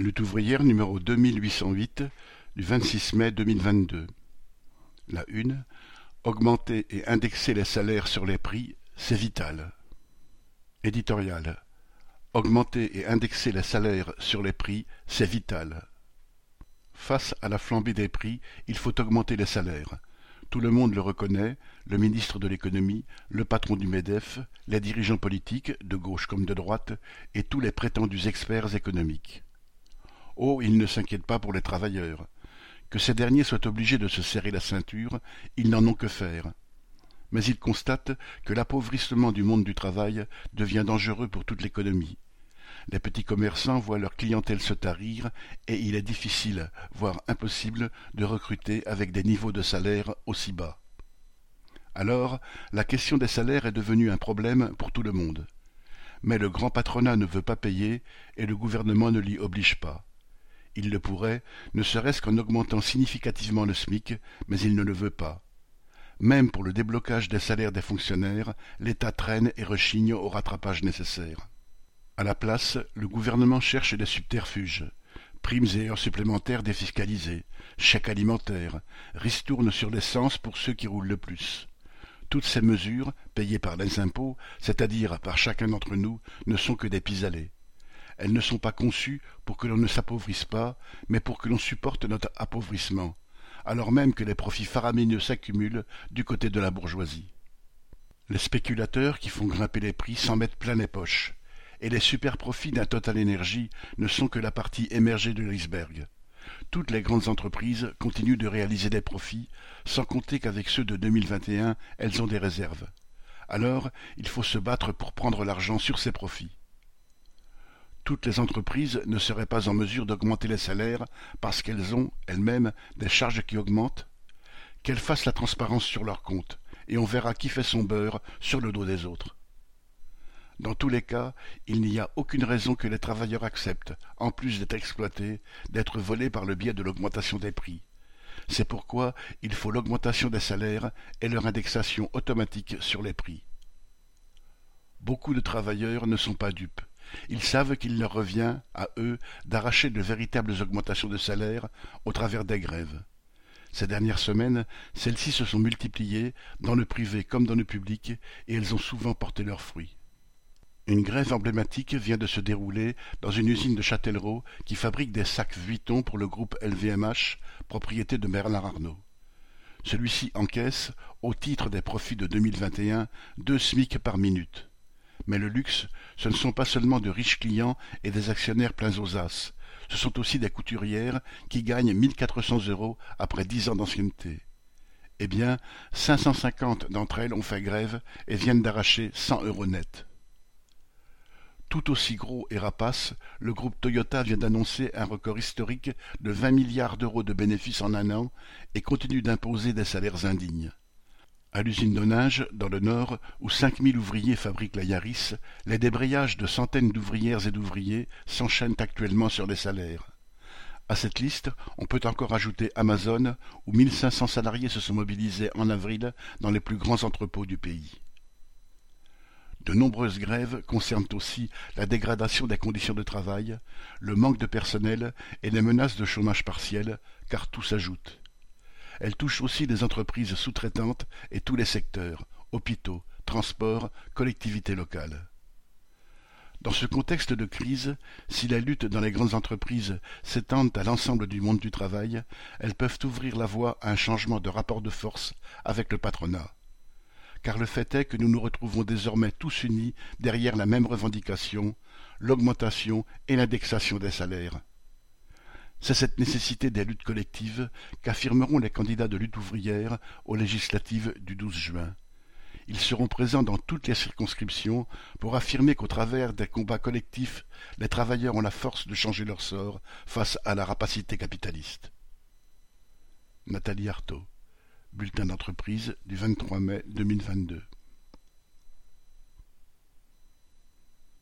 Lutte ouvrière numéro 2808 du 26 mai 2022. La une. Augmenter et indexer les salaires sur les prix, c'est vital. Éditorial. Augmenter et indexer les salaires sur les prix, c'est vital. Face à la flambée des prix, il faut augmenter les salaires. Tout le monde le reconnaît, le ministre de l'économie, le patron du MEDEF, les dirigeants politiques, de gauche comme de droite, et tous les prétendus experts économiques. Oh, ils ne s'inquiètent pas pour les travailleurs. Que ces derniers soient obligés de se serrer la ceinture, ils n'en ont que faire. Mais ils constatent que l'appauvrissement du monde du travail devient dangereux pour toute l'économie. Les petits commerçants voient leur clientèle se tarir et il est difficile, voire impossible, de recruter avec des niveaux de salaire aussi bas. Alors, la question des salaires est devenue un problème pour tout le monde. Mais le grand patronat ne veut pas payer et le gouvernement ne l'y oblige pas. Il le pourrait, ne serait-ce qu'en augmentant significativement le SMIC, mais il ne le veut pas. Même pour le déblocage des salaires des fonctionnaires, l'État traîne et rechigne au rattrapage nécessaire. À la place, le gouvernement cherche des subterfuges. Primes et heures supplémentaires défiscalisées, chèques alimentaires, ristournes sur l'essence pour ceux qui roulent le plus. Toutes ces mesures, payées par les impôts, c'est-à-dire par chacun d'entre nous, ne sont que des pis-aller. Elles ne sont pas conçues pour que l'on ne s'appauvrisse pas, mais pour que l'on supporte notre appauvrissement, alors même que les profits faramineux s'accumulent du côté de la bourgeoisie. Les spéculateurs qui font grimper les prix s'en mettent plein les poches, et les super-profits d'un Total Énergie ne sont que la partie émergée de l'iceberg. Toutes les grandes entreprises continuent de réaliser des profits, sans compter qu'avec ceux de 2021, elles ont des réserves. Alors, il faut se battre pour prendre l'argent sur ces profits toutes les entreprises ne seraient pas en mesure d'augmenter les salaires parce qu'elles ont, elles-mêmes, des charges qui augmentent Qu'elles fassent la transparence sur leurs comptes, et on verra qui fait son beurre sur le dos des autres. Dans tous les cas, il n'y a aucune raison que les travailleurs acceptent, en plus d'être exploités, d'être volés par le biais de l'augmentation des prix. C'est pourquoi il faut l'augmentation des salaires et leur indexation automatique sur les prix. Beaucoup de travailleurs ne sont pas dupes. Ils savent qu'il leur revient, à eux, d'arracher de véritables augmentations de salaire au travers des grèves. Ces dernières semaines, celles-ci se sont multipliées, dans le privé comme dans le public, et elles ont souvent porté leurs fruits. Une grève emblématique vient de se dérouler dans une usine de Châtellerault qui fabrique des sacs Vuitton pour le groupe LVMH, propriété de Bernard Arnault. Celui-ci encaisse, au titre des profits de 2021, deux SMIC par minute. Mais le luxe, ce ne sont pas seulement de riches clients et des actionnaires pleins aux as, ce sont aussi des couturières qui gagnent 1400 euros après dix ans d'ancienneté. Eh bien, 550 d'entre elles ont fait grève et viennent d'arracher 100 euros net. Tout aussi gros et rapace, le groupe Toyota vient d'annoncer un record historique de 20 milliards d'euros de bénéfices en un an et continue d'imposer des salaires indignes. À l'usine d'Onage, dans le Nord, où cinq mille ouvriers fabriquent la Yaris, les débrayages de centaines d'ouvrières et d'ouvriers s'enchaînent actuellement sur les salaires. À cette liste, on peut encore ajouter Amazon, où 1500 salariés se sont mobilisés en avril dans les plus grands entrepôts du pays. De nombreuses grèves concernent aussi la dégradation des conditions de travail, le manque de personnel et les menaces de chômage partiel, car tout s'ajoute. Elle touche aussi les entreprises sous-traitantes et tous les secteurs, hôpitaux, transports, collectivités locales. Dans ce contexte de crise, si la lutte dans les grandes entreprises s'étend à l'ensemble du monde du travail, elles peuvent ouvrir la voie à un changement de rapport de force avec le patronat. Car le fait est que nous nous retrouvons désormais tous unis derrière la même revendication, l'augmentation et l'indexation des salaires. C'est cette nécessité des luttes collectives qu'affirmeront les candidats de lutte ouvrière aux législatives du 12 juin. Ils seront présents dans toutes les circonscriptions pour affirmer qu'au travers des combats collectifs, les travailleurs ont la force de changer leur sort face à la rapacité capitaliste. Nathalie Artaud, bulletin d'entreprise du 23 mai 2022.